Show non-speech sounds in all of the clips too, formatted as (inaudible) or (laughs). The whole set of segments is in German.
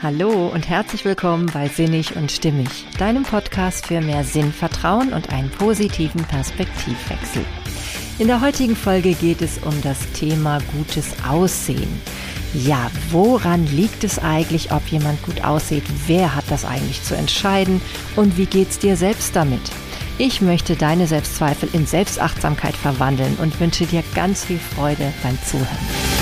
Hallo und herzlich willkommen bei Sinnig und Stimmig, deinem Podcast für mehr Sinn, Vertrauen und einen positiven Perspektivwechsel. In der heutigen Folge geht es um das Thema gutes Aussehen. Ja, woran liegt es eigentlich, ob jemand gut aussieht? Wer hat das eigentlich zu entscheiden? Und wie geht's dir selbst damit? Ich möchte deine Selbstzweifel in Selbstachtsamkeit verwandeln und wünsche dir ganz viel Freude beim Zuhören.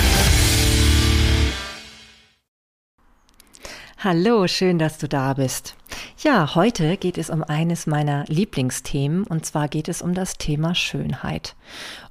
Hallo, schön, dass du da bist. Ja, heute geht es um eines meiner Lieblingsthemen und zwar geht es um das Thema Schönheit.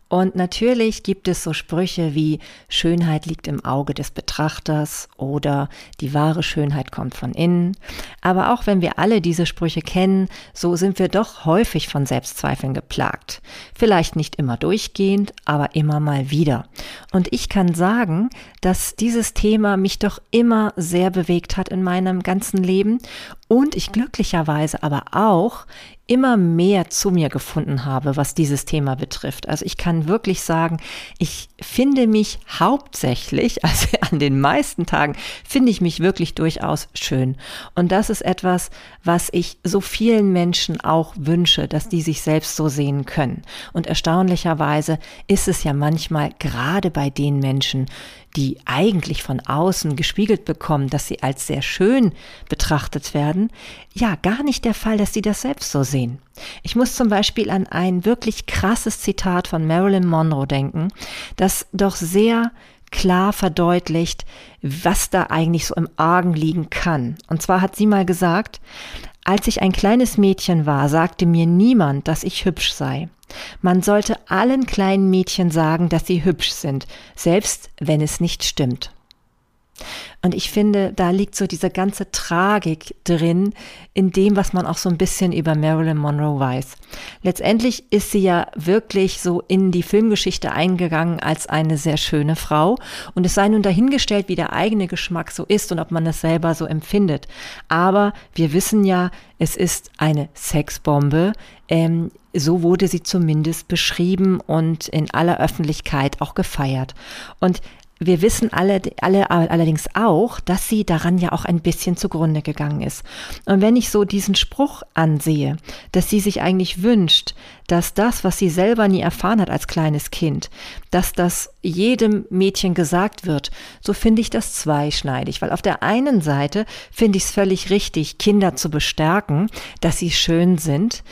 Und natürlich gibt es so Sprüche wie Schönheit liegt im Auge des Betrachters oder die wahre Schönheit kommt von innen. Aber auch wenn wir alle diese Sprüche kennen, so sind wir doch häufig von Selbstzweifeln geplagt. Vielleicht nicht immer durchgehend, aber immer mal wieder. Und ich kann sagen, dass dieses Thema mich doch immer sehr bewegt hat in meinem ganzen Leben und ich glücklicherweise aber auch immer mehr zu mir gefunden habe, was dieses Thema betrifft. Also ich kann wirklich sagen, ich finde mich hauptsächlich, (laughs) also an den meisten Tagen, finde ich mich wirklich durchaus schön. Und das ist etwas, was ich so vielen Menschen auch wünsche, dass die sich selbst so sehen können. Und erstaunlicherweise ist es ja manchmal gerade bei den Menschen, die eigentlich von außen gespiegelt bekommen, dass sie als sehr schön betrachtet werden, ja, gar nicht der Fall, dass sie das selbst so sehen. Ich muss zum Beispiel an ein wirklich krasses Zitat von Marilyn Monroe denken, das doch sehr klar verdeutlicht, was da eigentlich so im Argen liegen kann. Und zwar hat sie mal gesagt, als ich ein kleines Mädchen war, sagte mir niemand, dass ich hübsch sei. Man sollte allen kleinen Mädchen sagen, dass sie hübsch sind, selbst wenn es nicht stimmt. Und ich finde, da liegt so diese ganze Tragik drin, in dem, was man auch so ein bisschen über Marilyn Monroe weiß. Letztendlich ist sie ja wirklich so in die Filmgeschichte eingegangen als eine sehr schöne Frau. Und es sei nun dahingestellt, wie der eigene Geschmack so ist und ob man es selber so empfindet. Aber wir wissen ja, es ist eine Sexbombe. Ähm, so wurde sie zumindest beschrieben und in aller Öffentlichkeit auch gefeiert. Und wir wissen alle, alle allerdings auch, dass sie daran ja auch ein bisschen zugrunde gegangen ist. Und wenn ich so diesen Spruch ansehe, dass sie sich eigentlich wünscht, dass das, was sie selber nie erfahren hat als kleines Kind, dass das jedem Mädchen gesagt wird, so finde ich das zweischneidig, weil auf der einen Seite finde ich es völlig richtig, Kinder zu bestärken, dass sie schön sind,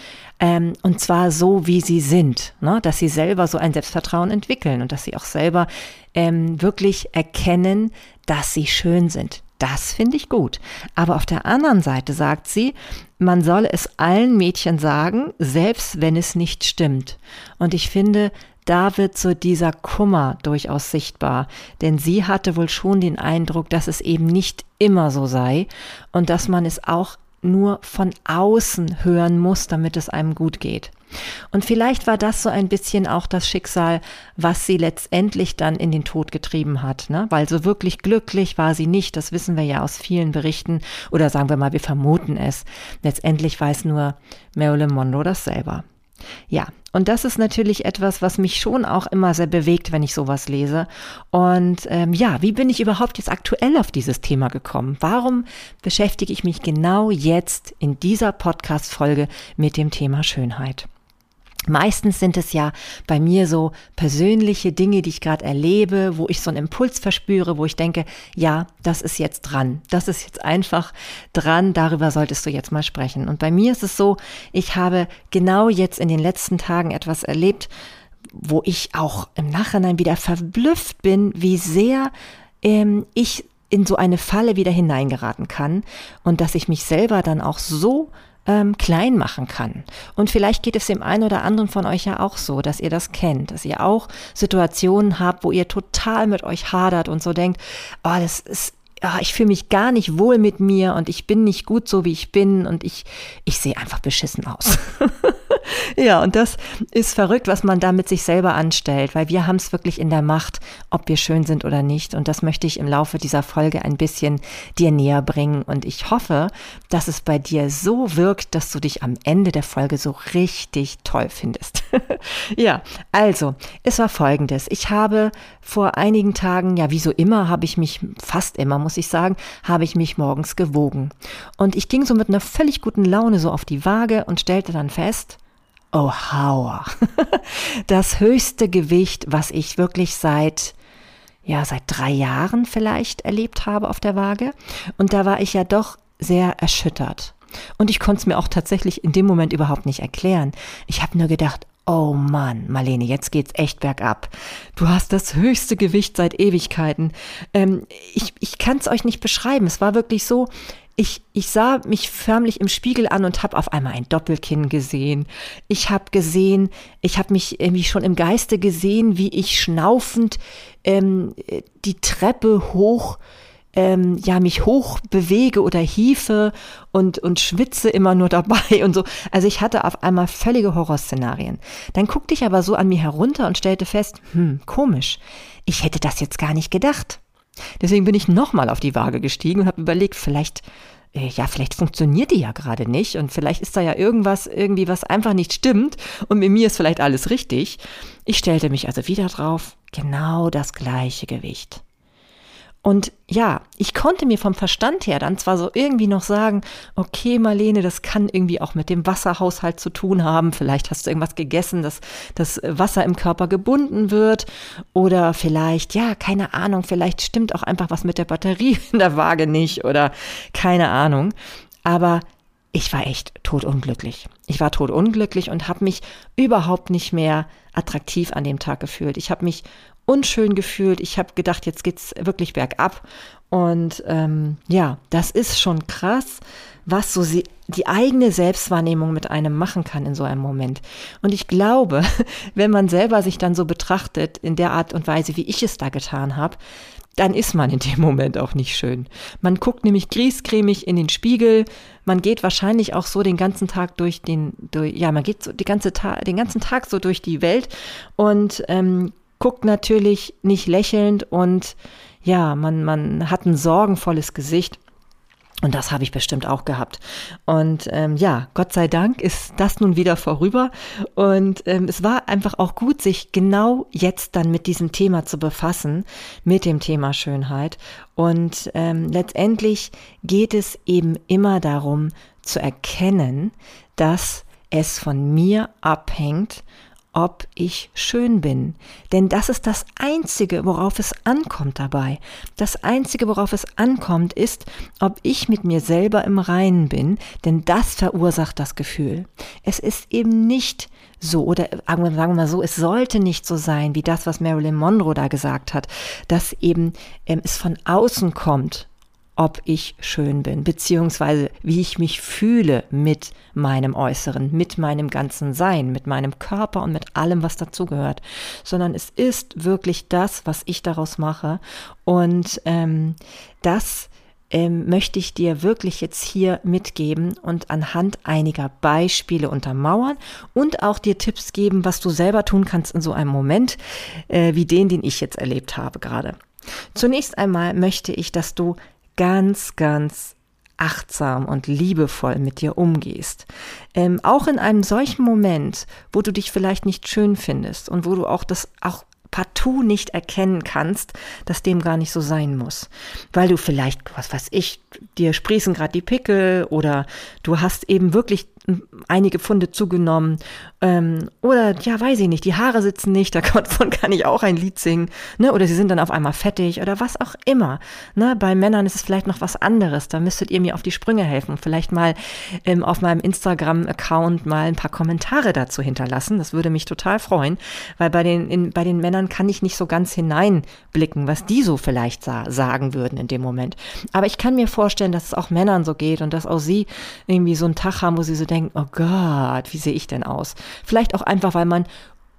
ähm, und zwar so, wie sie sind, ne? dass sie selber so ein Selbstvertrauen entwickeln und dass sie auch selber ähm, wirklich erkennen, dass sie schön sind. Das finde ich gut. Aber auf der anderen Seite sagt sie, man solle es allen Mädchen sagen, selbst wenn es nicht stimmt. Und ich finde, da wird so dieser Kummer durchaus sichtbar, denn sie hatte wohl schon den Eindruck, dass es eben nicht immer so sei und dass man es auch nur von außen hören muss, damit es einem gut geht. Und vielleicht war das so ein bisschen auch das Schicksal, was sie letztendlich dann in den Tod getrieben hat, ne? Weil so wirklich glücklich war sie nicht, das wissen wir ja aus vielen Berichten oder sagen wir mal, wir vermuten es. Letztendlich weiß nur Marilyn Monroe das selber. Ja, und das ist natürlich etwas, was mich schon auch immer sehr bewegt, wenn ich sowas lese. Und ähm, ja, wie bin ich überhaupt jetzt aktuell auf dieses Thema gekommen? Warum beschäftige ich mich genau jetzt in dieser Podcast-Folge mit dem Thema Schönheit? Meistens sind es ja bei mir so persönliche Dinge, die ich gerade erlebe, wo ich so einen Impuls verspüre, wo ich denke, ja, das ist jetzt dran. Das ist jetzt einfach dran, darüber solltest du jetzt mal sprechen. Und bei mir ist es so, ich habe genau jetzt in den letzten Tagen etwas erlebt, wo ich auch im Nachhinein wieder verblüfft bin, wie sehr ähm, ich in so eine Falle wieder hineingeraten kann und dass ich mich selber dann auch so ähm, klein machen kann. Und vielleicht geht es dem einen oder anderen von euch ja auch so, dass ihr das kennt, dass ihr auch Situationen habt, wo ihr total mit euch hadert und so denkt, oh, das ist ja, ich fühle mich gar nicht wohl mit mir und ich bin nicht gut so, wie ich bin und ich, ich sehe einfach beschissen aus. (laughs) ja, und das ist verrückt, was man da mit sich selber anstellt, weil wir haben es wirklich in der Macht, ob wir schön sind oder nicht. Und das möchte ich im Laufe dieser Folge ein bisschen dir näher bringen. Und ich hoffe, dass es bei dir so wirkt, dass du dich am Ende der Folge so richtig toll findest. (laughs) ja, also, es war folgendes. Ich habe vor einigen Tagen, ja, wie so immer, habe ich mich, fast immer, muss ich sagen, habe ich mich morgens gewogen. Und ich ging so mit einer völlig guten Laune so auf die Waage und stellte dann fest, oh, Hauer, (laughs) das höchste Gewicht, was ich wirklich seit ja, seit drei Jahren vielleicht erlebt habe auf der Waage. Und da war ich ja doch sehr erschüttert. Und ich konnte es mir auch tatsächlich in dem Moment überhaupt nicht erklären. Ich habe nur gedacht, oh Mann, Marlene, jetzt geht's echt bergab. Du hast das höchste Gewicht seit Ewigkeiten. Ähm, ich ich kann es euch nicht beschreiben. Es war wirklich so, ich, ich sah mich förmlich im Spiegel an und habe auf einmal ein Doppelkinn gesehen. Ich habe gesehen, ich habe mich irgendwie schon im Geiste gesehen, wie ich schnaufend ähm, die Treppe hoch ähm, ja mich hoch bewege oder hiefe und und schwitze immer nur (laughs) dabei und so. Also ich hatte auf einmal völlige Horrorszenarien. Dann guckte ich aber so an mir herunter und stellte fest, hm, komisch. Ich hätte das jetzt gar nicht gedacht. Deswegen bin ich nochmal auf die Waage gestiegen und habe überlegt, vielleicht äh, ja, vielleicht funktioniert die ja gerade nicht und vielleicht ist da ja irgendwas, irgendwie, was einfach nicht stimmt und mit mir ist vielleicht alles richtig. Ich stellte mich also wieder drauf, genau das gleiche Gewicht. Und ja, ich konnte mir vom Verstand her dann zwar so irgendwie noch sagen, okay, Marlene, das kann irgendwie auch mit dem Wasserhaushalt zu tun haben. Vielleicht hast du irgendwas gegessen, dass das Wasser im Körper gebunden wird. Oder vielleicht, ja, keine Ahnung, vielleicht stimmt auch einfach was mit der Batterie (laughs) in der Waage nicht oder keine Ahnung. Aber ich war echt totunglücklich. Ich war totunglücklich und habe mich überhaupt nicht mehr attraktiv an dem Tag gefühlt. Ich habe mich unschön gefühlt. Ich habe gedacht, jetzt geht's wirklich bergab. Und ähm, ja, das ist schon krass, was so sie, die eigene Selbstwahrnehmung mit einem machen kann in so einem Moment. Und ich glaube, (laughs) wenn man selber sich dann so betrachtet, in der Art und Weise, wie ich es da getan habe, dann ist man in dem Moment auch nicht schön. Man guckt nämlich griescremig in den Spiegel, man geht wahrscheinlich auch so den ganzen Tag durch den, durch, ja, man geht so die ganze Ta den ganzen Tag so durch die Welt und ähm, guckt natürlich nicht lächelnd und ja, man, man hat ein sorgenvolles Gesicht. Und das habe ich bestimmt auch gehabt. Und ähm, ja, Gott sei Dank ist das nun wieder vorüber. Und ähm, es war einfach auch gut, sich genau jetzt dann mit diesem Thema zu befassen, mit dem Thema Schönheit. Und ähm, letztendlich geht es eben immer darum zu erkennen, dass es von mir abhängt, ob ich schön bin. Denn das ist das Einzige, worauf es ankommt dabei. Das Einzige, worauf es ankommt, ist, ob ich mit mir selber im Reinen bin, denn das verursacht das Gefühl. Es ist eben nicht so, oder sagen wir mal so, es sollte nicht so sein, wie das, was Marilyn Monroe da gesagt hat, dass eben ähm, es von außen kommt ob ich schön bin, beziehungsweise wie ich mich fühle mit meinem Äußeren, mit meinem ganzen Sein, mit meinem Körper und mit allem, was dazugehört, sondern es ist wirklich das, was ich daraus mache. Und ähm, das ähm, möchte ich dir wirklich jetzt hier mitgeben und anhand einiger Beispiele untermauern und auch dir Tipps geben, was du selber tun kannst in so einem Moment äh, wie den, den ich jetzt erlebt habe gerade. Zunächst einmal möchte ich, dass du ganz, ganz achtsam und liebevoll mit dir umgehst. Ähm, auch in einem solchen Moment, wo du dich vielleicht nicht schön findest und wo du auch das auch partout nicht erkennen kannst, dass dem gar nicht so sein muss. Weil du vielleicht, was weiß ich, dir sprießen gerade die Pickel oder du hast eben wirklich einige Pfunde zugenommen. Ähm, oder ja, weiß ich nicht, die Haare sitzen nicht, (laughs) davon kann ich auch ein Lied singen. Ne? Oder sie sind dann auf einmal fettig oder was auch immer. Ne? Bei Männern ist es vielleicht noch was anderes. Da müsstet ihr mir auf die Sprünge helfen. Vielleicht mal ähm, auf meinem Instagram-Account mal ein paar Kommentare dazu hinterlassen. Das würde mich total freuen, weil bei den, in, bei den Männern kann ich nicht so ganz hineinblicken, was die so vielleicht sa sagen würden in dem Moment. Aber ich kann mir vorstellen, dass es auch Männern so geht und dass auch sie irgendwie so einen Tag haben, wo sie so denken, oh Gott, wie sehe ich denn aus? Vielleicht auch einfach, weil man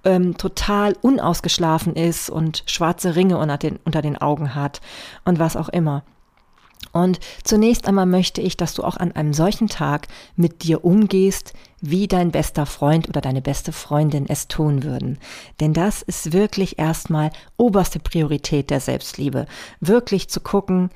ähm, total unausgeschlafen ist und schwarze Ringe unter den, unter den Augen hat und was auch immer. Und zunächst einmal möchte ich, dass du auch an einem solchen Tag mit dir umgehst, wie dein bester Freund oder deine beste Freundin es tun würden. Denn das ist wirklich erstmal oberste Priorität der Selbstliebe. Wirklich zu gucken,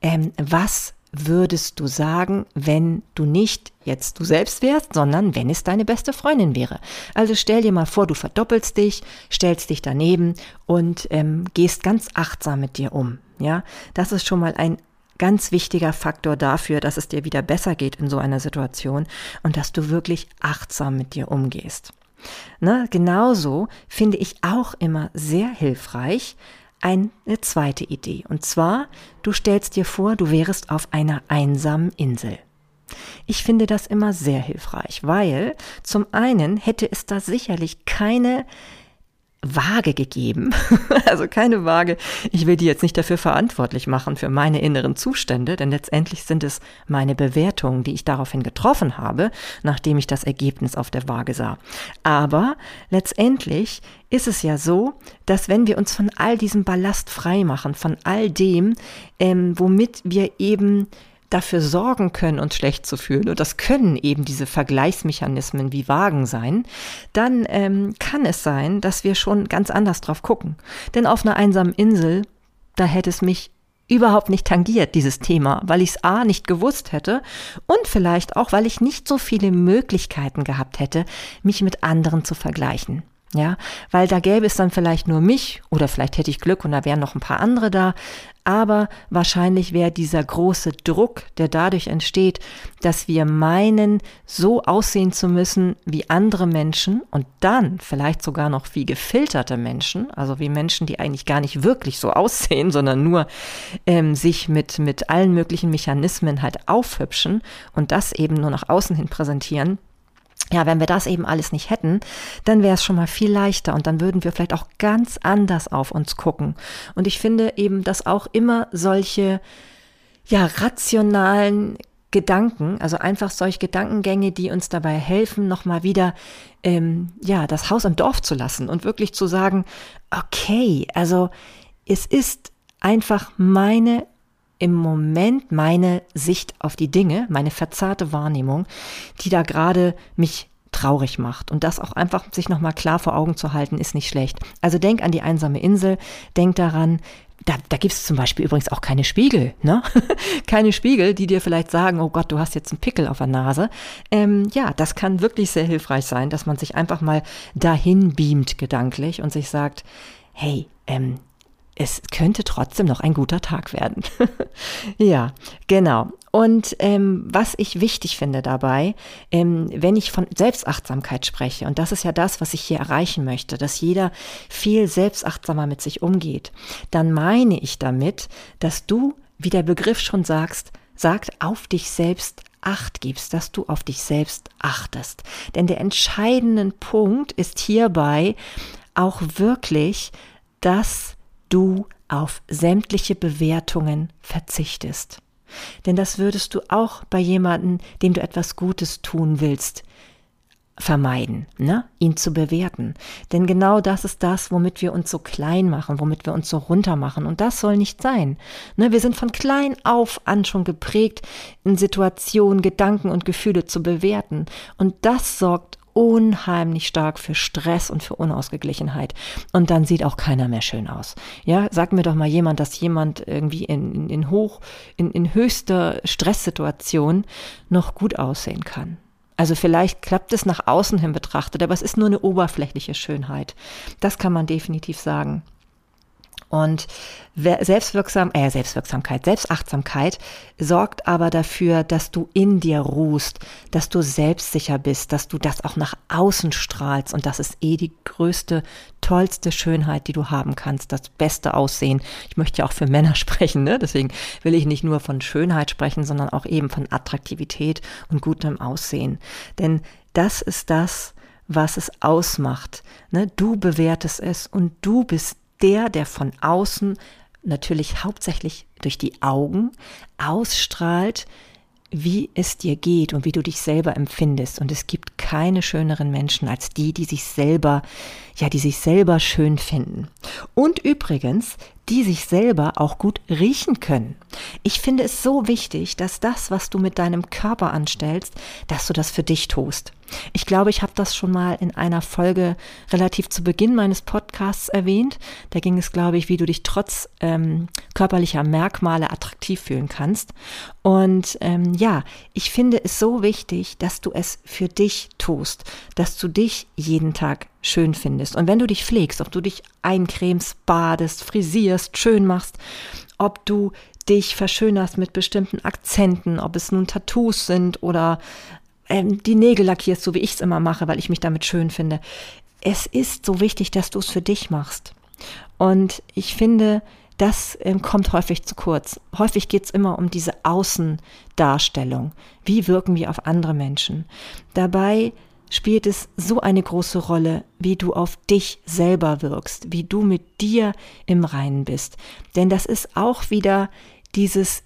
ähm, was würdest du sagen, wenn du nicht jetzt du selbst wärst, sondern wenn es deine beste Freundin wäre? Also stell dir mal vor, du verdoppelst dich, stellst dich daneben und ähm, gehst ganz achtsam mit dir um. Ja, das ist schon mal ein ganz wichtiger Faktor dafür, dass es dir wieder besser geht in so einer Situation und dass du wirklich achtsam mit dir umgehst. Ne, genauso finde ich auch immer sehr hilfreich eine zweite Idee. Und zwar, du stellst dir vor, du wärest auf einer einsamen Insel. Ich finde das immer sehr hilfreich, weil zum einen hätte es da sicherlich keine Waage gegeben. (laughs) also keine Waage. Ich will die jetzt nicht dafür verantwortlich machen für meine inneren Zustände, denn letztendlich sind es meine Bewertungen, die ich daraufhin getroffen habe, nachdem ich das Ergebnis auf der Waage sah. Aber letztendlich ist es ja so, dass wenn wir uns von all diesem Ballast frei machen, von all dem, ähm, womit wir eben dafür sorgen können, uns schlecht zu fühlen, und das können eben diese Vergleichsmechanismen wie Wagen sein, dann ähm, kann es sein, dass wir schon ganz anders drauf gucken. Denn auf einer einsamen Insel, da hätte es mich überhaupt nicht tangiert, dieses Thema, weil ich es A nicht gewusst hätte und vielleicht auch, weil ich nicht so viele Möglichkeiten gehabt hätte, mich mit anderen zu vergleichen. Ja, weil da gäbe es dann vielleicht nur mich oder vielleicht hätte ich Glück und da wären noch ein paar andere da. Aber wahrscheinlich wäre dieser große Druck, der dadurch entsteht, dass wir meinen, so aussehen zu müssen wie andere Menschen und dann vielleicht sogar noch wie gefilterte Menschen, also wie Menschen, die eigentlich gar nicht wirklich so (laughs) aussehen, sondern nur ähm, sich mit, mit allen möglichen Mechanismen halt aufhübschen und das eben nur nach außen hin präsentieren ja, wenn wir das eben alles nicht hätten, dann wäre es schon mal viel leichter und dann würden wir vielleicht auch ganz anders auf uns gucken. Und ich finde eben, dass auch immer solche, ja, rationalen Gedanken, also einfach solche Gedankengänge, die uns dabei helfen, nochmal wieder, ähm, ja, das Haus im Dorf zu lassen und wirklich zu sagen, okay, also es ist einfach meine im Moment meine Sicht auf die Dinge, meine verzerrte Wahrnehmung, die da gerade mich traurig macht. Und das auch einfach sich nochmal klar vor Augen zu halten, ist nicht schlecht. Also denk an die einsame Insel, denk daran, da, da gibt es zum Beispiel übrigens auch keine Spiegel, ne? (laughs) keine Spiegel, die dir vielleicht sagen, oh Gott, du hast jetzt einen Pickel auf der Nase. Ähm, ja, das kann wirklich sehr hilfreich sein, dass man sich einfach mal dahin beamt gedanklich und sich sagt, hey, ähm, es könnte trotzdem noch ein guter Tag werden. (laughs) ja, genau. Und ähm, was ich wichtig finde dabei, ähm, wenn ich von Selbstachtsamkeit spreche, und das ist ja das, was ich hier erreichen möchte, dass jeder viel selbstachtsamer mit sich umgeht, dann meine ich damit, dass du, wie der Begriff schon sagst, sagt, auf dich selbst Acht gibst, dass du auf dich selbst achtest. Denn der entscheidende Punkt ist hierbei auch wirklich, dass du auf sämtliche Bewertungen verzichtest. Denn das würdest du auch bei jemandem, dem du etwas Gutes tun willst, vermeiden, ne? ihn zu bewerten. Denn genau das ist das, womit wir uns so klein machen, womit wir uns so runter machen. Und das soll nicht sein. Ne? Wir sind von klein auf an schon geprägt, in Situationen, Gedanken und Gefühle zu bewerten. Und das sorgt unheimlich stark für Stress und für Unausgeglichenheit. Und dann sieht auch keiner mehr schön aus. Ja, sag mir doch mal jemand, dass jemand irgendwie in, in, in hoch, in, in höchster Stresssituation noch gut aussehen kann. Also vielleicht klappt es nach außen hin betrachtet, aber es ist nur eine oberflächliche Schönheit. Das kann man definitiv sagen. Und Selbstwirksam, äh, Selbstwirksamkeit, Selbstachtsamkeit sorgt aber dafür, dass du in dir ruhst, dass du selbstsicher bist, dass du das auch nach außen strahlst. Und das ist eh die größte, tollste Schönheit, die du haben kannst, das beste Aussehen. Ich möchte ja auch für Männer (laughs) sprechen, ne? deswegen will ich nicht nur von Schönheit sprechen, sondern auch eben von Attraktivität und gutem Aussehen. Denn das ist das, was es ausmacht. Ne? Du bewertest es und du bist der, der von außen natürlich hauptsächlich durch die Augen ausstrahlt, wie es dir geht und wie du dich selber empfindest. Und es gibt keine schöneren Menschen als die, die sich selber, ja, die sich selber schön finden. Und übrigens, die sich selber auch gut riechen können. Ich finde es so wichtig, dass das, was du mit deinem Körper anstellst, dass du das für dich tust. Ich glaube, ich habe das schon mal in einer Folge relativ zu Beginn meines Podcasts erwähnt. Da ging es, glaube ich, wie du dich trotz ähm, körperlicher Merkmale attraktiv fühlen kannst. Und ähm, ja, ich finde es so wichtig, dass du es für dich tust, dass du dich jeden Tag schön findest. Und wenn du dich pflegst, ob du dich eincremst, badest, frisierst, schön machst, ob du dich verschönerst mit bestimmten Akzenten, ob es nun Tattoos sind oder ähm, die Nägel lackierst, so wie ich es immer mache, weil ich mich damit schön finde. Es ist so wichtig, dass du es für dich machst. Und ich finde, das ähm, kommt häufig zu kurz. Häufig geht es immer um diese Außendarstellung. Wie wirken wir auf andere Menschen? Dabei spielt es so eine große Rolle, wie du auf dich selber wirkst, wie du mit dir im Reinen bist. Denn das ist auch wieder dieses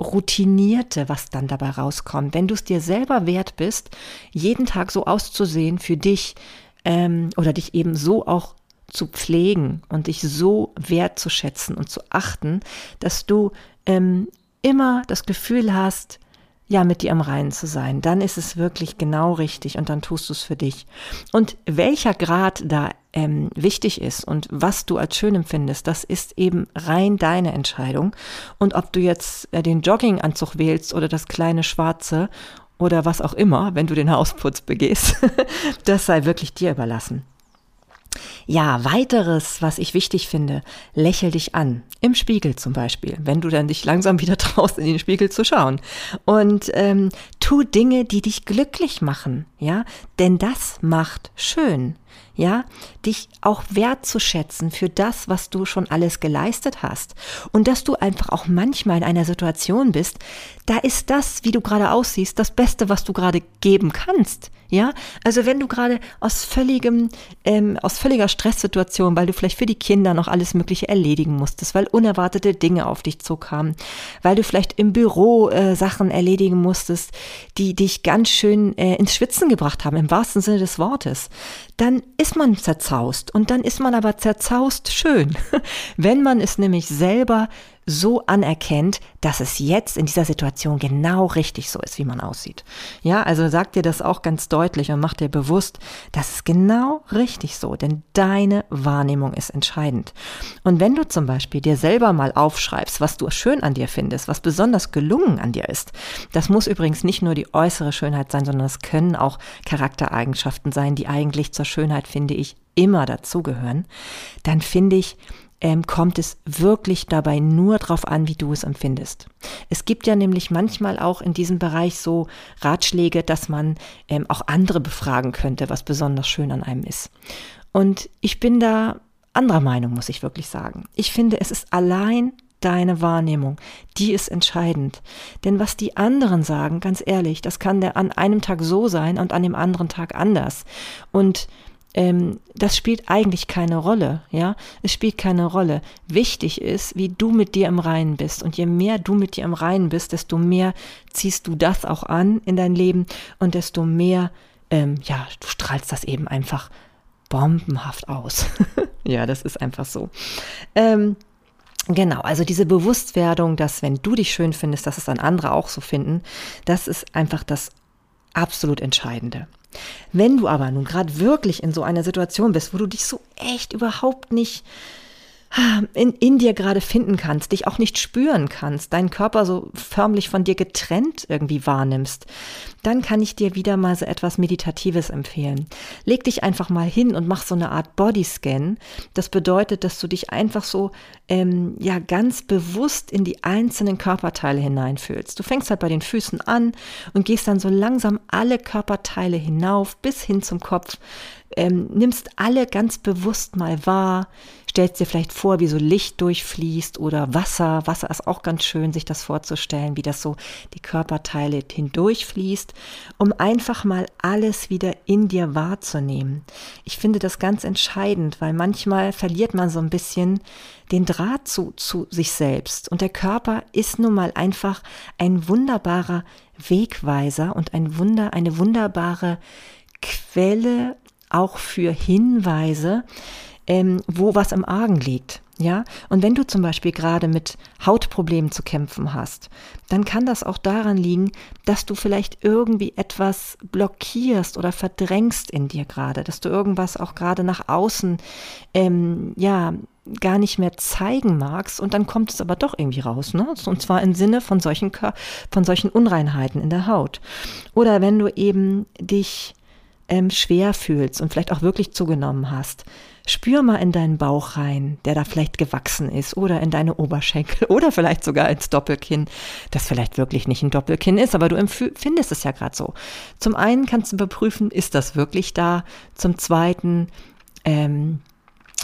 Routinierte, was dann dabei rauskommt. Wenn du es dir selber wert bist, jeden Tag so auszusehen für dich ähm, oder dich eben so auch zu pflegen und dich so wertzuschätzen und zu achten, dass du ähm, immer das Gefühl hast, ja, mit dir im Reinen zu sein, dann ist es wirklich genau richtig und dann tust du es für dich. Und welcher Grad da ähm, wichtig ist und was du als schön empfindest, das ist eben rein deine Entscheidung. Und ob du jetzt äh, den Jogginganzug wählst oder das kleine schwarze oder was auch immer, wenn du den Hausputz begehst, (laughs) das sei wirklich dir überlassen. Ja, weiteres, was ich wichtig finde, lächel dich an. Im Spiegel zum Beispiel, wenn du dann dich langsam wieder (laughs) traust, in den Spiegel zu schauen. Und ähm, tu Dinge, die dich glücklich machen, ja, denn das macht schön ja, dich auch wertzuschätzen für das, was du schon alles geleistet hast. Und dass du einfach auch manchmal in einer Situation bist, da ist das, wie du gerade aussiehst, das Beste, was du gerade geben kannst. Ja, also wenn du gerade aus völligem, ähm, aus völliger Stresssituation, weil du vielleicht für die Kinder noch alles Mögliche erledigen musstest, weil unerwartete Dinge auf dich zukamen, weil du vielleicht im Büro äh, Sachen erledigen musstest, die dich ganz schön äh, ins Schwitzen gebracht haben, im wahrsten Sinne des Wortes, dann ist man zerzaust. Und dann ist man aber zerzaust schön, (laughs) wenn man es nämlich selber so anerkennt, dass es jetzt in dieser Situation genau richtig so ist, wie man aussieht. Ja, also sag dir das auch ganz deutlich und mach dir bewusst, das ist genau richtig so, denn deine Wahrnehmung ist entscheidend. Und wenn du zum Beispiel dir selber mal aufschreibst, was du schön an dir findest, was besonders gelungen an dir ist, das muss übrigens nicht nur die äußere Schönheit sein, sondern es können auch Charaktereigenschaften sein, die eigentlich zur Schönheit, finde ich, immer dazugehören, dann finde ich, ähm, kommt es wirklich dabei nur darauf an, wie du es empfindest. Es gibt ja nämlich manchmal auch in diesem Bereich so Ratschläge, dass man ähm, auch andere befragen könnte, was besonders schön an einem ist. Und ich bin da anderer Meinung, muss ich wirklich sagen. Ich finde, es ist allein deine Wahrnehmung, die ist entscheidend. Denn was die anderen sagen, ganz ehrlich, das kann der an einem Tag so sein und an dem anderen Tag anders. Und ähm, das spielt eigentlich keine Rolle, ja. Es spielt keine Rolle. Wichtig ist, wie du mit dir im Reinen bist. Und je mehr du mit dir im Reinen bist, desto mehr ziehst du das auch an in dein Leben und desto mehr, ähm, ja, du strahlst das eben einfach bombenhaft aus. (laughs) ja, das ist einfach so. Ähm, Genau, also diese Bewusstwerdung, dass wenn du dich schön findest, dass es dann andere auch so finden, das ist einfach das absolut Entscheidende. Wenn du aber nun gerade wirklich in so einer Situation bist, wo du dich so echt überhaupt nicht in, in dir gerade finden kannst, dich auch nicht spüren kannst, deinen Körper so förmlich von dir getrennt irgendwie wahrnimmst, dann kann ich dir wieder mal so etwas Meditatives empfehlen. Leg dich einfach mal hin und mach so eine Art Bodyscan. Das bedeutet, dass du dich einfach so ähm, ja ganz bewusst in die einzelnen Körperteile hineinfühlst. Du fängst halt bei den Füßen an und gehst dann so langsam alle Körperteile hinauf bis hin zum Kopf. Ähm, nimmst alle ganz bewusst mal wahr, stellst dir vielleicht vor, wie so Licht durchfließt oder Wasser. Wasser ist auch ganz schön, sich das vorzustellen, wie das so die Körperteile hindurchfließt, um einfach mal alles wieder in dir wahrzunehmen. Ich finde das ganz entscheidend, weil manchmal verliert man so ein bisschen den Draht zu, zu sich selbst. Und der Körper ist nun mal einfach ein wunderbarer Wegweiser und ein Wunder, eine wunderbare Quelle auch für Hinweise, ähm, wo was im Argen liegt. Ja, und wenn du zum Beispiel gerade mit Hautproblemen zu kämpfen hast, dann kann das auch daran liegen, dass du vielleicht irgendwie etwas blockierst oder verdrängst in dir gerade, dass du irgendwas auch gerade nach außen, ähm, ja, gar nicht mehr zeigen magst und dann kommt es aber doch irgendwie raus, ne? Und zwar im Sinne von solchen, von solchen Unreinheiten in der Haut. Oder wenn du eben dich ähm, schwer fühlst und vielleicht auch wirklich zugenommen hast, spür mal in deinen Bauch rein, der da vielleicht gewachsen ist, oder in deine Oberschenkel (laughs) oder vielleicht sogar ins Doppelkinn, das vielleicht wirklich nicht ein Doppelkinn ist, aber du empfindest es ja gerade so. Zum einen kannst du überprüfen, ist das wirklich da? Zum zweiten, ähm,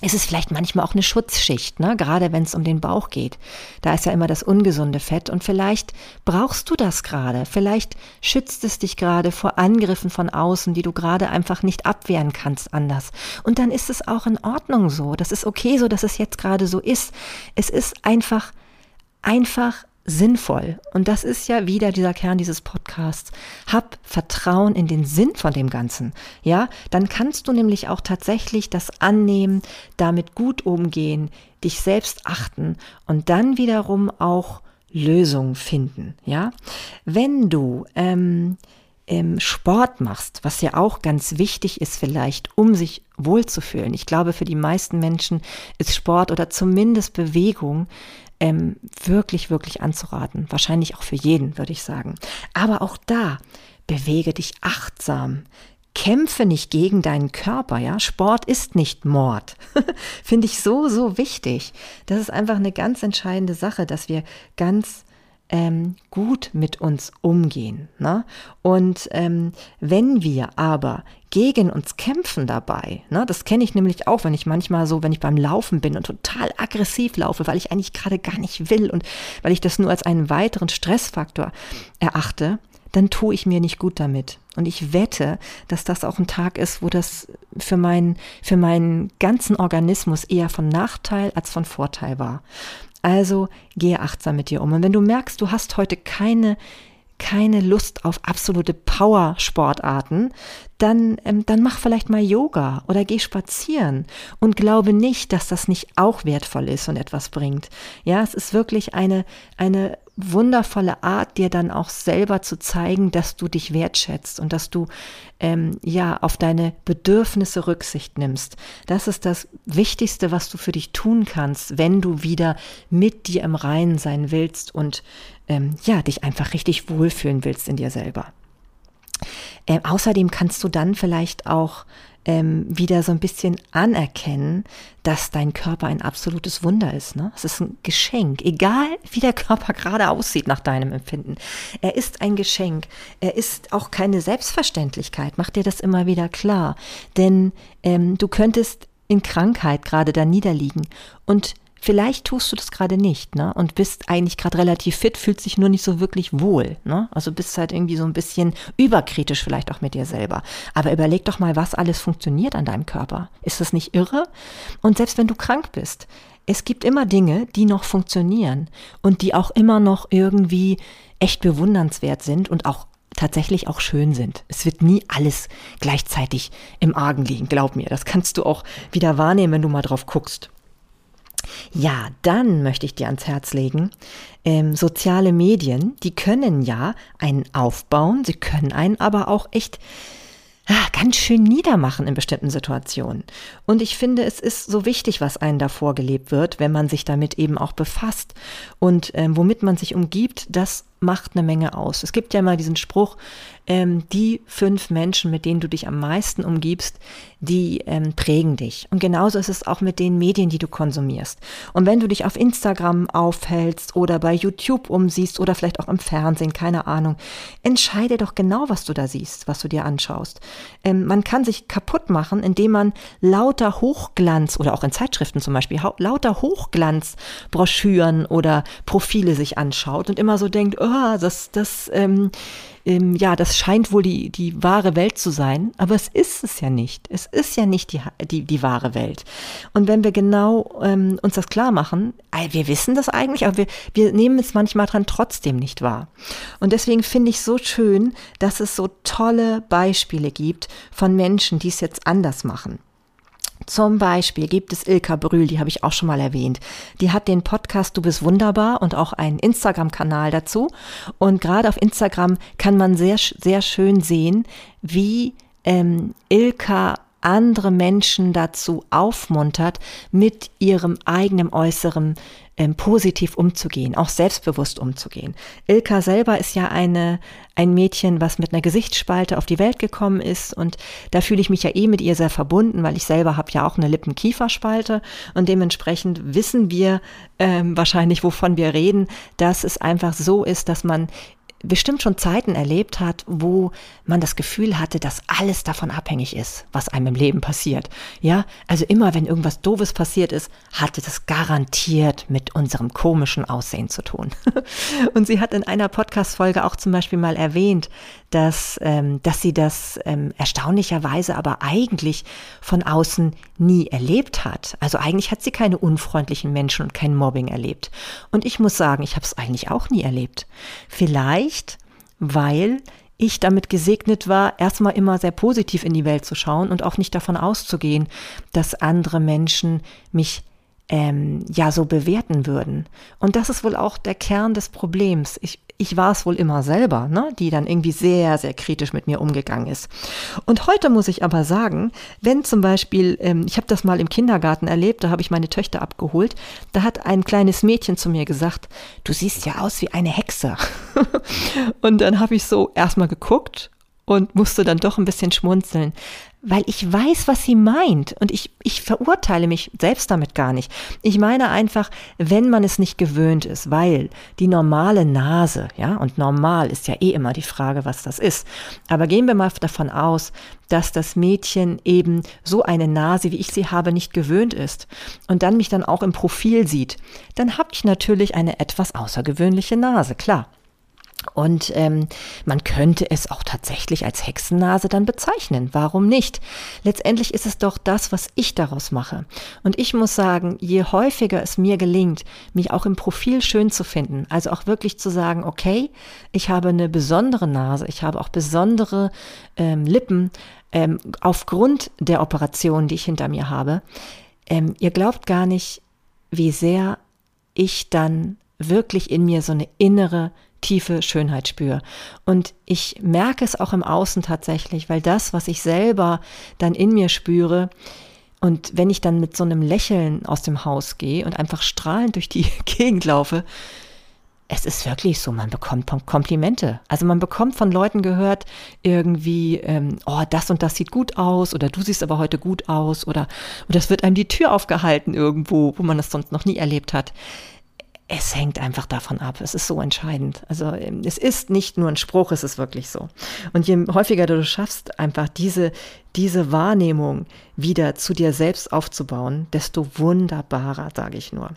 ist es vielleicht manchmal auch eine Schutzschicht, ne? gerade wenn es um den Bauch geht. Da ist ja immer das ungesunde Fett und vielleicht brauchst du das gerade. Vielleicht schützt es dich gerade vor Angriffen von außen, die du gerade einfach nicht abwehren kannst anders. Und dann ist es auch in Ordnung so. Das ist okay so, dass es jetzt gerade so ist. Es ist einfach, einfach sinnvoll. Und das ist ja wieder dieser Kern dieses Podcasts. Hab Vertrauen in den Sinn von dem Ganzen. Ja, dann kannst du nämlich auch tatsächlich das annehmen, damit gut umgehen, dich selbst achten und dann wiederum auch Lösungen finden. Ja, wenn du ähm, ähm, Sport machst, was ja auch ganz wichtig ist vielleicht, um sich wohlzufühlen. Ich glaube, für die meisten Menschen ist Sport oder zumindest Bewegung ähm, wirklich, wirklich anzuraten. Wahrscheinlich auch für jeden, würde ich sagen. Aber auch da, bewege dich achtsam. Kämpfe nicht gegen deinen Körper, ja. Sport ist nicht Mord. (laughs) Finde ich so, so wichtig. Das ist einfach eine ganz entscheidende Sache, dass wir ganz ähm, gut mit uns umgehen. Ne? Und ähm, wenn wir aber gegen uns kämpfen dabei, ne, das kenne ich nämlich auch, wenn ich manchmal so, wenn ich beim Laufen bin und total aggressiv laufe, weil ich eigentlich gerade gar nicht will und weil ich das nur als einen weiteren Stressfaktor erachte, dann tue ich mir nicht gut damit. Und ich wette, dass das auch ein Tag ist, wo das für meinen, für meinen ganzen Organismus eher von Nachteil als von Vorteil war. Also gehe achtsam mit dir um. Und wenn du merkst, du hast heute keine keine Lust auf absolute Power-Sportarten, dann, ähm, dann mach vielleicht mal Yoga oder geh spazieren und glaube nicht, dass das nicht auch wertvoll ist und etwas bringt. Ja, es ist wirklich eine, eine wundervolle Art, dir dann auch selber zu zeigen, dass du dich wertschätzt und dass du ähm, ja auf deine Bedürfnisse Rücksicht nimmst. Das ist das Wichtigste, was du für dich tun kannst, wenn du wieder mit dir im Reinen sein willst und ähm, ja dich einfach richtig wohlfühlen willst in dir selber. Ähm, außerdem kannst du dann vielleicht auch ähm, wieder so ein bisschen anerkennen, dass dein Körper ein absolutes Wunder ist. Ne? Es ist ein Geschenk, egal wie der Körper gerade aussieht nach deinem Empfinden. Er ist ein Geschenk. Er ist auch keine Selbstverständlichkeit. Mach dir das immer wieder klar. Denn ähm, du könntest in Krankheit gerade da niederliegen und Vielleicht tust du das gerade nicht, ne? Und bist eigentlich gerade relativ fit, fühlt sich nur nicht so wirklich wohl, ne? Also bist halt irgendwie so ein bisschen überkritisch vielleicht auch mit dir selber. Aber überleg doch mal, was alles funktioniert an deinem Körper. Ist das nicht irre? Und selbst wenn du krank bist, es gibt immer Dinge, die noch funktionieren und die auch immer noch irgendwie echt bewundernswert sind und auch tatsächlich auch schön sind. Es wird nie alles gleichzeitig im Argen liegen, glaub mir. Das kannst du auch wieder wahrnehmen, wenn du mal drauf guckst. Ja, dann möchte ich dir ans Herz legen, ähm, soziale Medien, die können ja einen aufbauen, sie können einen aber auch echt ah, ganz schön niedermachen in bestimmten Situationen. Und ich finde, es ist so wichtig, was einen davor gelebt wird, wenn man sich damit eben auch befasst. Und ähm, womit man sich umgibt, das macht eine Menge aus. Es gibt ja mal diesen Spruch, ähm, die fünf Menschen, mit denen du dich am meisten umgibst, die ähm, prägen dich. Und genauso ist es auch mit den Medien, die du konsumierst. Und wenn du dich auf Instagram aufhältst oder bei YouTube umsiehst oder vielleicht auch im Fernsehen, keine Ahnung, entscheide doch genau, was du da siehst, was du dir anschaust. Ähm, man kann sich kaputt machen, indem man lauter Hochglanz oder auch in Zeitschriften zum Beispiel lauter Hochglanzbroschüren oder Profile sich anschaut und immer so denkt, oh, das, das, ähm, ähm, ja, das scheint wohl die, die wahre Welt zu sein, aber es ist es ja nicht. Es ist ja nicht die, die, die wahre Welt. Und wenn wir genau ähm, uns das klar machen, wir wissen das eigentlich, aber wir, wir nehmen es manchmal dran trotzdem nicht wahr. Und deswegen finde ich so schön, dass es so tolle Beispiele gibt von Menschen, die es jetzt anders machen Zum Beispiel gibt es Ilka Brühl, die habe ich auch schon mal erwähnt. Die hat den Podcast Du bist wunderbar und auch einen Instagram-Kanal dazu. Und gerade auf Instagram kann man sehr, sehr schön sehen, wie ähm, Ilka andere Menschen dazu aufmuntert, mit ihrem eigenen Äußeren ähm, positiv umzugehen, auch selbstbewusst umzugehen. Ilka selber ist ja eine, ein Mädchen, was mit einer Gesichtsspalte auf die Welt gekommen ist und da fühle ich mich ja eh mit ihr sehr verbunden, weil ich selber habe ja auch eine Lippenkieferspalte und dementsprechend wissen wir ähm, wahrscheinlich, wovon wir reden, dass es einfach so ist, dass man bestimmt schon Zeiten erlebt hat, wo man das Gefühl hatte, dass alles davon abhängig ist, was einem im Leben passiert. Ja, also immer wenn irgendwas Doofes passiert ist, hatte das garantiert mit unserem komischen Aussehen zu tun. (laughs) Und sie hat in einer Podcast-Folge auch zum Beispiel mal erwähnt, dass, ähm, dass sie das ähm, erstaunlicherweise aber eigentlich von außen nie erlebt hat. Also eigentlich hat sie keine unfreundlichen Menschen und kein Mobbing erlebt. Und ich muss sagen, ich habe es eigentlich auch nie erlebt. Vielleicht, weil ich damit gesegnet war, erstmal immer sehr positiv in die Welt zu schauen und auch nicht davon auszugehen, dass andere Menschen mich ähm, ja so bewerten würden. Und das ist wohl auch der Kern des Problems. Ich, ich war es wohl immer selber, ne, die dann irgendwie sehr, sehr kritisch mit mir umgegangen ist. Und heute muss ich aber sagen, wenn zum Beispiel, ähm, ich habe das mal im Kindergarten erlebt, da habe ich meine Töchter abgeholt, da hat ein kleines Mädchen zu mir gesagt, du siehst ja aus wie eine Hexe. (laughs) und dann habe ich so erstmal geguckt und musste dann doch ein bisschen schmunzeln, weil ich weiß, was sie meint und ich, ich verurteile mich selbst damit gar nicht. Ich meine einfach, wenn man es nicht gewöhnt ist, weil die normale Nase, ja, und normal ist ja eh immer die Frage, was das ist. Aber gehen wir mal davon aus, dass das Mädchen eben so eine Nase, wie ich sie habe, nicht gewöhnt ist und dann mich dann auch im Profil sieht, dann habe ich natürlich eine etwas außergewöhnliche Nase, klar. Und ähm, man könnte es auch tatsächlich als Hexennase dann bezeichnen. Warum nicht? Letztendlich ist es doch das, was ich daraus mache. Und ich muss sagen, je häufiger es mir gelingt, mich auch im Profil schön zu finden, also auch wirklich zu sagen, okay, ich habe eine besondere Nase, ich habe auch besondere ähm, Lippen ähm, aufgrund der Operation, die ich hinter mir habe. Ähm, ihr glaubt gar nicht, wie sehr ich dann wirklich in mir so eine innere tiefe Schönheit spüre. Und ich merke es auch im Außen tatsächlich, weil das, was ich selber dann in mir spüre, und wenn ich dann mit so einem Lächeln aus dem Haus gehe und einfach strahlend durch die (laughs) Gegend laufe, es ist wirklich so, man bekommt Komplimente. Also man bekommt von Leuten gehört, irgendwie, ähm, oh, das und das sieht gut aus oder du siehst aber heute gut aus oder, oder es wird einem die Tür aufgehalten irgendwo, wo man das sonst noch nie erlebt hat es hängt einfach davon ab. Es ist so entscheidend. Also ähm, es ist nicht nur ein Spruch, es ist wirklich so. Und je häufiger du schaffst, einfach diese, diese Wahrnehmung wieder zu dir selbst aufzubauen, desto wunderbarer, sage ich nur.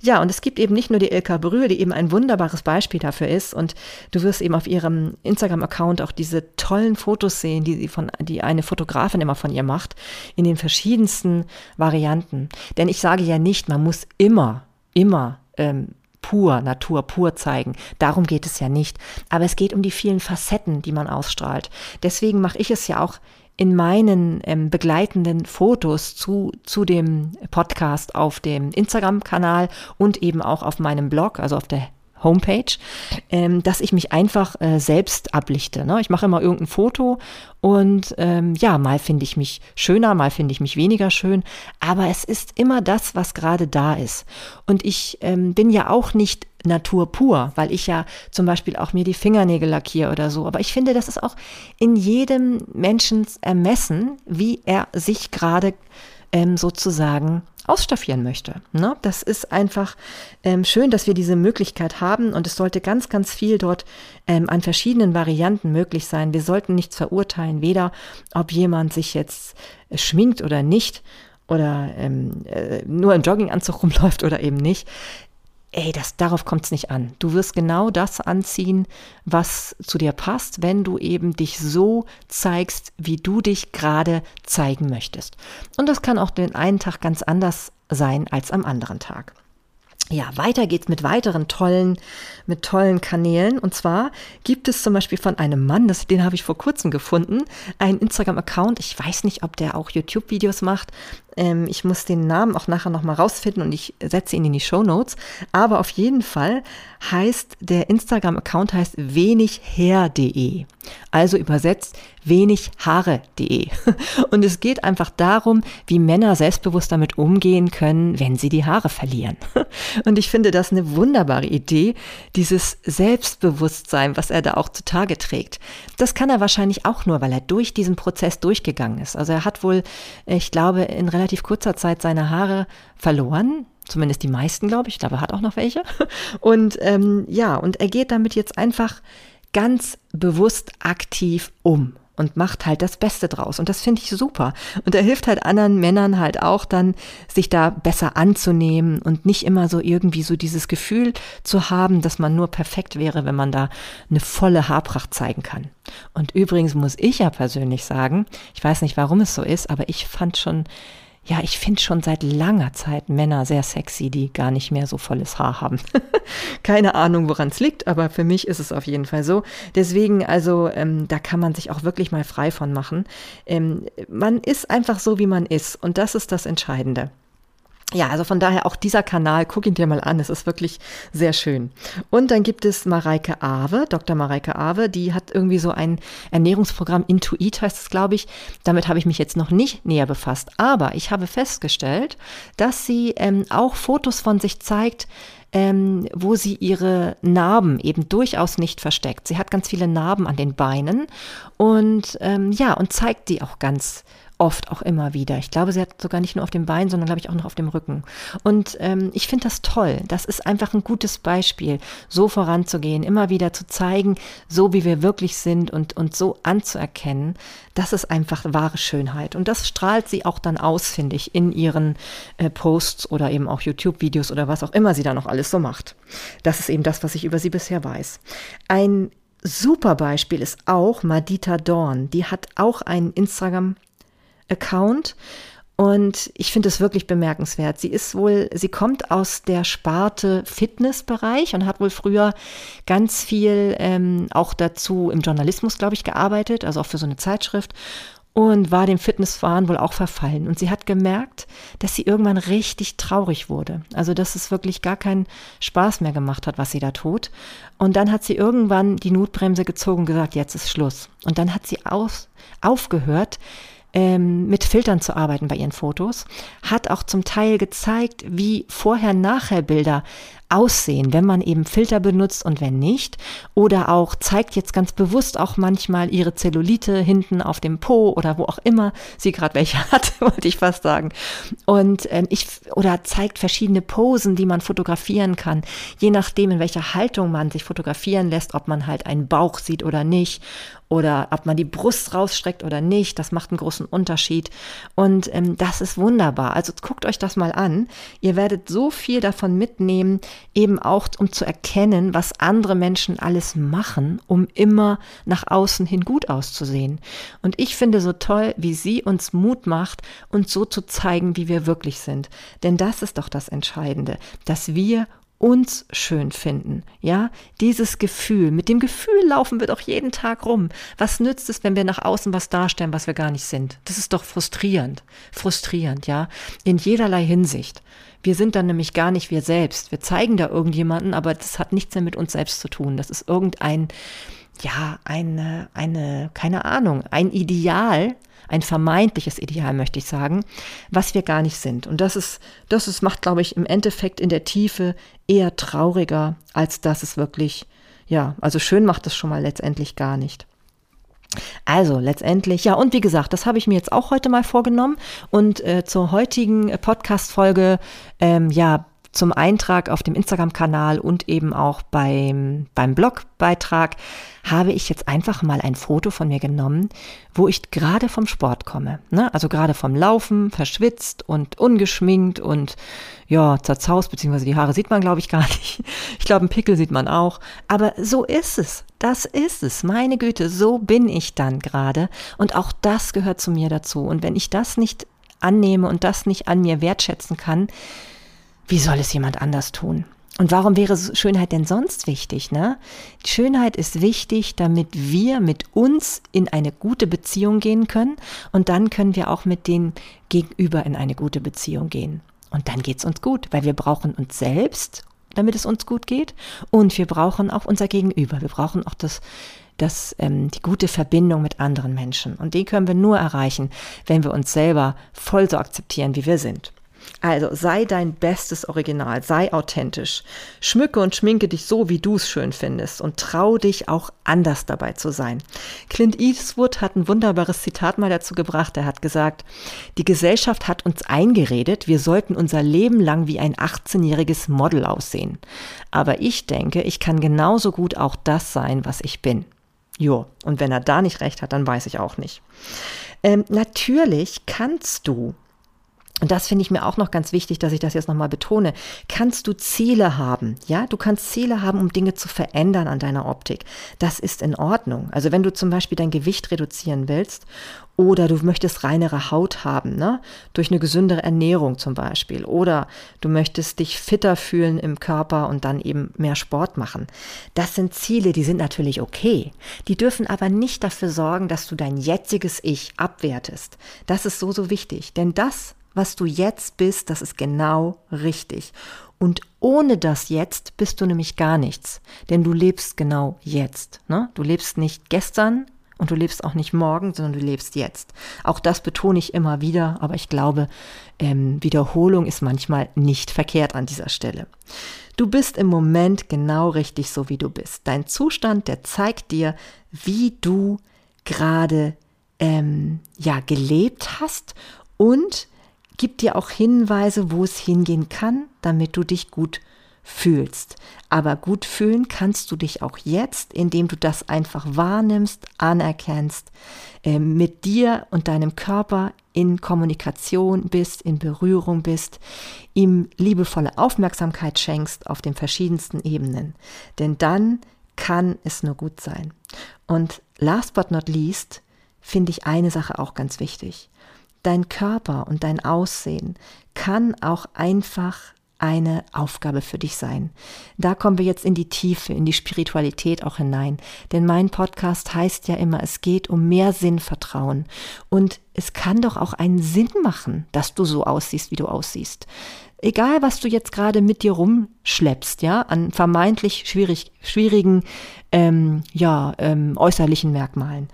Ja, und es gibt eben nicht nur die Ilka Brühl, die eben ein wunderbares Beispiel dafür ist. Und du wirst eben auf ihrem Instagram-Account auch diese tollen Fotos sehen, die sie von, die eine Fotografin immer von ihr macht, in den verschiedensten Varianten. Denn ich sage ja nicht, man muss immer, immer ähm, pur, Natur pur zeigen. Darum geht es ja nicht. Aber es geht um die vielen Facetten, die man ausstrahlt. Deswegen mache ich es ja auch in meinen ähm, begleitenden Fotos zu, zu dem Podcast auf dem Instagram-Kanal und eben auch auf meinem Blog, also auf der Homepage, ähm, dass ich mich einfach äh, selbst ablichte. Ne? Ich mache immer irgendein Foto und ähm, ja, mal finde ich mich schöner, mal finde ich mich weniger schön, aber es ist immer das, was gerade da ist. Und ich ähm, bin ja auch nicht Natur pur, weil ich ja zum Beispiel auch mir die Fingernägel lackiere oder so. Aber ich finde, das ist auch in jedem Menschen ermessen, wie er sich gerade ähm, sozusagen ausstaffieren möchte. Ne? Das ist einfach ähm, schön, dass wir diese Möglichkeit haben und es sollte ganz, ganz viel dort ähm, an verschiedenen Varianten möglich sein. Wir sollten nichts verurteilen, weder ob jemand sich jetzt äh, schminkt oder nicht oder ähm, äh, nur im Jogginganzug (laughs) rumläuft oder eben nicht ey, das, darauf kommt es nicht an. Du wirst genau das anziehen, was zu dir passt, wenn du eben dich so zeigst, wie du dich gerade zeigen möchtest. Und das kann auch den einen Tag ganz anders sein als am anderen Tag. ja, weiter geht's mit weiteren tollen, mit tollen Kanälen. Und zwar gibt es zum Beispiel von einem Mann, das, den habe ich vor kurzem gefunden, einen Instagram-Account. Ich weiß nicht, ob der auch YouTube-Videos macht. Ähm, ich muss den Namen auch nachher nochmal rausfinden und ich setze ihn in die Show Notes. Aber auf jeden Fall heißt der Instagram-Account heißt wenigher.de. Also übersetzt wenighaare.de. (laughs) Und es geht einfach darum, wie Männer selbstbewusst damit umgehen können, wenn sie die Haare verlieren. (laughs) Und ich finde das eine wunderbare Idee, dieses Selbstbewusstsein, was er da auch zutage trägt. Das kann er wahrscheinlich auch nur, weil er durch diesen Prozess durchgegangen ist. Also er hat wohl, ich glaube, in relativ kurzer Zeit seine Haare verloren. Zumindest die meisten, glaube ich. Ich glaube, er hat auch noch welche. (laughs) Und ähm, ja, und er geht damit jetzt einfach ganz bewusst aktiv um und macht halt das Beste draus. Und das finde ich super. Und er hilft halt anderen Männern halt auch dann, sich da besser anzunehmen und nicht immer so irgendwie so dieses Gefühl zu haben, dass man nur perfekt wäre, wenn man da eine volle Haarpracht zeigen kann. Und übrigens muss ich ja persönlich sagen, ich weiß nicht, warum es so ist, aber ich fand schon ja, ich finde schon seit langer Zeit Männer sehr sexy, die gar nicht mehr so volles Haar haben. (laughs) Keine Ahnung, woran es liegt, aber für mich ist es auf jeden Fall so. Deswegen, also, ähm, da kann man sich auch wirklich mal frei von machen. Ähm, man ist einfach so, wie man ist. Und das ist das Entscheidende ja, also von daher auch dieser Kanal, guck ihn dir mal an, es ist wirklich sehr schön. Und dann gibt es Mareike Awe, Dr. Mareike Awe, die hat irgendwie so ein Ernährungsprogramm, Intuit heißt es, glaube ich. Damit habe ich mich jetzt noch nicht näher befasst. Aber ich habe festgestellt, dass sie ähm, auch Fotos von sich zeigt, ähm, wo sie ihre Narben eben durchaus nicht versteckt. Sie hat ganz viele Narben an den Beinen und ähm, ja, und zeigt die auch ganz oft auch immer wieder. Ich glaube, sie hat sogar nicht nur auf dem Bein, sondern glaube ich auch noch auf dem Rücken. Und ähm, ich finde das toll. Das ist einfach ein gutes Beispiel, so voranzugehen, immer wieder zu zeigen, so wie wir wirklich sind und, und so anzuerkennen. Das ist einfach wahre Schönheit. Und das strahlt sie auch dann aus, finde ich, in ihren äh, Posts oder eben auch YouTube-Videos oder was auch immer sie da noch alles so macht. Das ist eben das, was ich über sie bisher weiß. Ein super Beispiel ist auch Madita Dorn. Die hat auch einen Instagram Account. Und ich finde es wirklich bemerkenswert. Sie ist wohl, sie kommt aus der Sparte Fitnessbereich und hat wohl früher ganz viel ähm, auch dazu im Journalismus, glaube ich, gearbeitet, also auch für so eine Zeitschrift und war dem Fitnessfahren wohl auch verfallen. Und sie hat gemerkt, dass sie irgendwann richtig traurig wurde. Also, dass es wirklich gar keinen Spaß mehr gemacht hat, was sie da tut. Und dann hat sie irgendwann die Notbremse gezogen und gesagt, jetzt ist Schluss. Und dann hat sie aus, aufgehört, ähm, mit Filtern zu arbeiten bei ihren Fotos, hat auch zum Teil gezeigt, wie Vorher-Nachher-Bilder aussehen, wenn man eben Filter benutzt und wenn nicht. Oder auch zeigt jetzt ganz bewusst auch manchmal ihre Zellulite hinten auf dem Po oder wo auch immer sie gerade welche (laughs) hat, wollte ich fast sagen. Und ähm, ich oder zeigt verschiedene Posen, die man fotografieren kann, je nachdem in welcher Haltung man sich fotografieren lässt, ob man halt einen Bauch sieht oder nicht oder ob man die Brust rausstreckt oder nicht. Das macht einen großen Unterschied. Und ähm, das ist wunderbar. Also guckt euch das mal an. Ihr werdet so viel davon mitnehmen, eben auch um zu erkennen, was andere Menschen alles machen, um immer nach außen hin gut auszusehen. Und ich finde so toll, wie sie uns Mut macht, uns so zu zeigen, wie wir wirklich sind. Denn das ist doch das Entscheidende, dass wir uns schön finden. Ja, dieses Gefühl. Mit dem Gefühl laufen wir doch jeden Tag rum. Was nützt es, wenn wir nach außen was darstellen, was wir gar nicht sind? Das ist doch frustrierend. Frustrierend, ja. In jederlei Hinsicht. Wir sind dann nämlich gar nicht wir selbst. Wir zeigen da irgendjemanden, aber das hat nichts mehr mit uns selbst zu tun. Das ist irgendein, ja, eine, eine, keine Ahnung, ein Ideal, ein vermeintliches Ideal, möchte ich sagen, was wir gar nicht sind. Und das ist, das ist, macht, glaube ich, im Endeffekt in der Tiefe eher trauriger, als dass es wirklich, ja, also schön macht es schon mal letztendlich gar nicht. Also letztendlich, ja, und wie gesagt, das habe ich mir jetzt auch heute mal vorgenommen. Und äh, zur heutigen äh, Podcast-Folge, ähm, ja, zum Eintrag auf dem Instagram-Kanal und eben auch beim, beim Blogbeitrag habe ich jetzt einfach mal ein Foto von mir genommen, wo ich gerade vom Sport komme. Ne? Also gerade vom Laufen, verschwitzt und ungeschminkt und ja, zerzaust, beziehungsweise die Haare sieht man, glaube ich, (laughs) gar nicht. Ich glaube, einen Pickel sieht man auch. Aber so ist es. Das ist es. Meine Güte, so bin ich dann gerade. Und auch das gehört zu mir dazu. Und wenn ich das nicht annehme und das nicht an mir wertschätzen kann, wie soll es jemand anders tun? Und warum wäre Schönheit denn sonst wichtig? Ne? Schönheit ist wichtig, damit wir mit uns in eine gute Beziehung gehen können und dann können wir auch mit den Gegenüber in eine gute Beziehung gehen. Und dann geht's uns gut, weil wir brauchen uns selbst, damit es uns gut geht und wir brauchen auch unser Gegenüber. Wir brauchen auch das das, ähm, die gute Verbindung mit anderen Menschen. Und die können wir nur erreichen, wenn wir uns selber voll so akzeptieren, wie wir sind. Also sei dein bestes Original, sei authentisch. Schmücke und schminke dich so, wie du es schön findest und trau dich auch anders dabei zu sein. Clint Eastwood hat ein wunderbares Zitat mal dazu gebracht. Er hat gesagt, die Gesellschaft hat uns eingeredet, wir sollten unser Leben lang wie ein 18-jähriges Model aussehen. Aber ich denke, ich kann genauso gut auch das sein, was ich bin. Jo, und wenn er da nicht recht hat, dann weiß ich auch nicht. Ähm, natürlich kannst du und das finde ich mir auch noch ganz wichtig, dass ich das jetzt nochmal betone, kannst du Ziele haben. Ja, du kannst Ziele haben, um Dinge zu verändern an deiner Optik. Das ist in Ordnung. Also wenn du zum Beispiel dein Gewicht reduzieren willst oder du möchtest reinere Haut haben, ne? durch eine gesündere Ernährung zum Beispiel. Oder du möchtest dich fitter fühlen im Körper und dann eben mehr Sport machen. Das sind Ziele, die sind natürlich okay. Die dürfen aber nicht dafür sorgen, dass du dein jetziges Ich abwertest. Das ist so, so wichtig. Denn das was du jetzt bist, das ist genau richtig. Und ohne das jetzt bist du nämlich gar nichts, denn du lebst genau jetzt. Ne? Du lebst nicht gestern und du lebst auch nicht morgen, sondern du lebst jetzt. Auch das betone ich immer wieder, aber ich glaube, ähm, Wiederholung ist manchmal nicht verkehrt an dieser Stelle. Du bist im Moment genau richtig so, wie du bist. Dein Zustand, der zeigt dir, wie du gerade ähm, ja gelebt hast und gibt dir auch Hinweise, wo es hingehen kann, damit du dich gut fühlst. Aber gut fühlen kannst du dich auch jetzt, indem du das einfach wahrnimmst, anerkennst, äh, mit dir und deinem Körper in Kommunikation bist, in Berührung bist, ihm liebevolle Aufmerksamkeit schenkst auf den verschiedensten Ebenen. Denn dann kann es nur gut sein. Und last but not least finde ich eine Sache auch ganz wichtig dein Körper und dein Aussehen kann auch einfach eine Aufgabe für dich sein. Da kommen wir jetzt in die Tiefe, in die Spiritualität auch hinein. Denn mein Podcast heißt ja immer, es geht um mehr Sinnvertrauen. Und es kann doch auch einen Sinn machen, dass du so aussiehst, wie du aussiehst. Egal, was du jetzt gerade mit dir rumschleppst, ja, an vermeintlich schwierig, schwierigen, ähm, ja, ähm, äußerlichen Merkmalen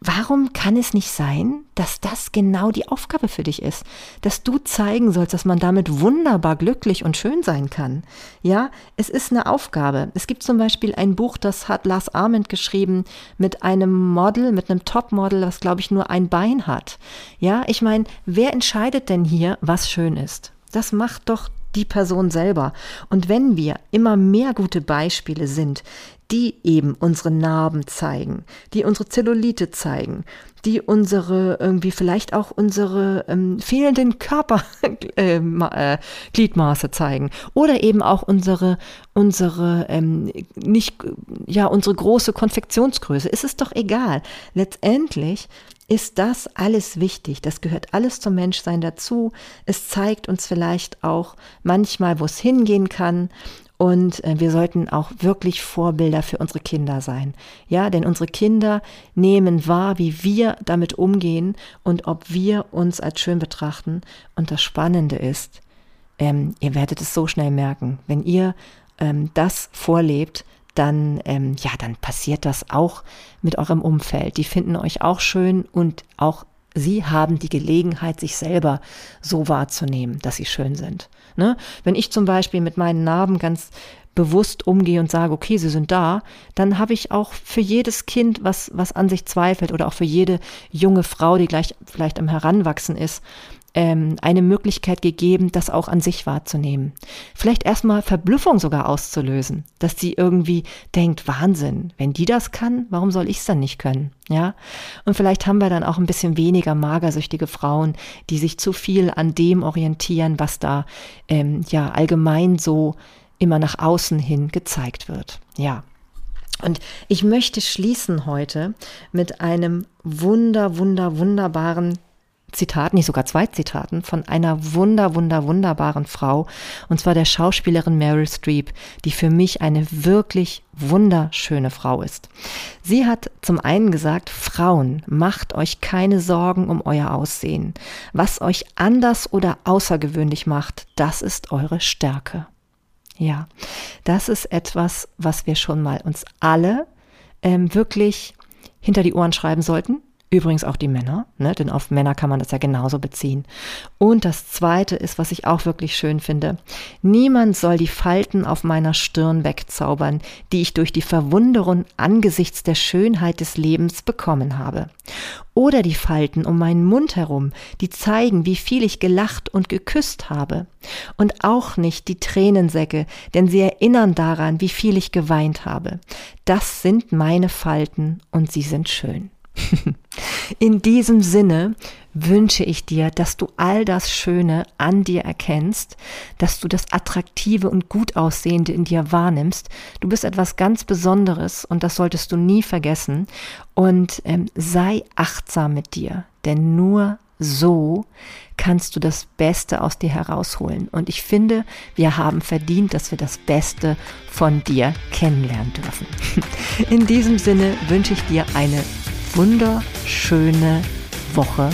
warum kann es nicht sein, dass das genau die Aufgabe für dich ist? Dass du zeigen sollst, dass man damit wunderbar glücklich und schön sein kann. Ja, es ist eine Aufgabe. Es gibt zum Beispiel ein Buch, das hat Lars Arment geschrieben mit einem Model, mit einem Topmodel, das glaube ich nur ein Bein hat. Ja, ich meine, wer entscheidet denn hier, was schön ist? Das macht doch die Person selber. Und wenn wir immer mehr gute Beispiele sind, die eben unsere Narben zeigen, die unsere Zellulite zeigen, die unsere irgendwie vielleicht auch unsere ähm, fehlenden Körpergliedmaße (laughs) äh, äh, zeigen oder eben auch unsere unsere ähm, nicht ja unsere große Konfektionsgröße. Es ist doch egal. Letztendlich ist das alles wichtig. Das gehört alles zum Menschsein dazu. Es zeigt uns vielleicht auch manchmal, wo es hingehen kann. Und äh, wir sollten auch wirklich Vorbilder für unsere Kinder sein. Ja, denn unsere Kinder nehmen wahr, wie wir damit umgehen und ob wir uns als schön betrachten. Und das Spannende ist, ähm, ihr werdet es so schnell merken, wenn ihr ähm, das vorlebt, dann, ähm, ja, dann passiert das auch mit eurem Umfeld. Die finden euch auch schön und auch sie haben die Gelegenheit, sich selber so wahrzunehmen, dass sie schön sind. Ne? Wenn ich zum Beispiel mit meinen Narben ganz bewusst umgehe und sage, okay, sie sind da, dann habe ich auch für jedes Kind, was, was an sich zweifelt oder auch für jede junge Frau, die gleich vielleicht am Heranwachsen ist, ähm, eine Möglichkeit gegeben, das auch an sich wahrzunehmen. Vielleicht erstmal Verblüffung sogar auszulösen, dass sie irgendwie denkt, Wahnsinn, wenn die das kann, warum soll ich es dann nicht können? Ja, und vielleicht haben wir dann auch ein bisschen weniger magersüchtige Frauen, die sich zu viel an dem orientieren, was da ähm, ja allgemein so immer nach außen hin gezeigt wird. Ja. Und ich möchte schließen heute mit einem wunder, wunder, wunderbaren Zitat, nicht sogar zwei Zitaten, von einer wunder, wunder, wunderbaren Frau, und zwar der Schauspielerin Meryl Streep, die für mich eine wirklich wunderschöne Frau ist. Sie hat zum einen gesagt, Frauen, macht euch keine Sorgen um euer Aussehen. Was euch anders oder außergewöhnlich macht, das ist eure Stärke. Ja, das ist etwas, was wir schon mal uns alle ähm, wirklich hinter die Ohren schreiben sollten Übrigens auch die Männer, ne? denn auf Männer kann man das ja genauso beziehen. Und das Zweite ist, was ich auch wirklich schön finde. Niemand soll die Falten auf meiner Stirn wegzaubern, die ich durch die Verwunderung angesichts der Schönheit des Lebens bekommen habe. Oder die Falten um meinen Mund herum, die zeigen, wie viel ich gelacht und geküsst habe. Und auch nicht die Tränensäcke, denn sie erinnern daran, wie viel ich geweint habe. Das sind meine Falten und sie sind schön. In diesem Sinne wünsche ich dir, dass du all das Schöne an dir erkennst, dass du das Attraktive und gut aussehende in dir wahrnimmst. Du bist etwas ganz Besonderes und das solltest du nie vergessen. Und ähm, sei achtsam mit dir, denn nur so kannst du das Beste aus dir herausholen. Und ich finde, wir haben verdient, dass wir das Beste von dir kennenlernen dürfen. (laughs) In diesem Sinne wünsche ich dir eine wunderschöne Woche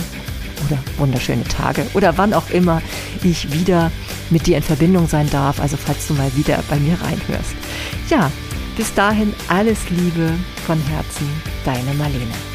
oder wunderschöne Tage oder wann auch immer ich wieder mit dir in Verbindung sein darf, also falls du mal wieder bei mir reinhörst. Ja, bis dahin alles Liebe von Herzen, deine Marlene.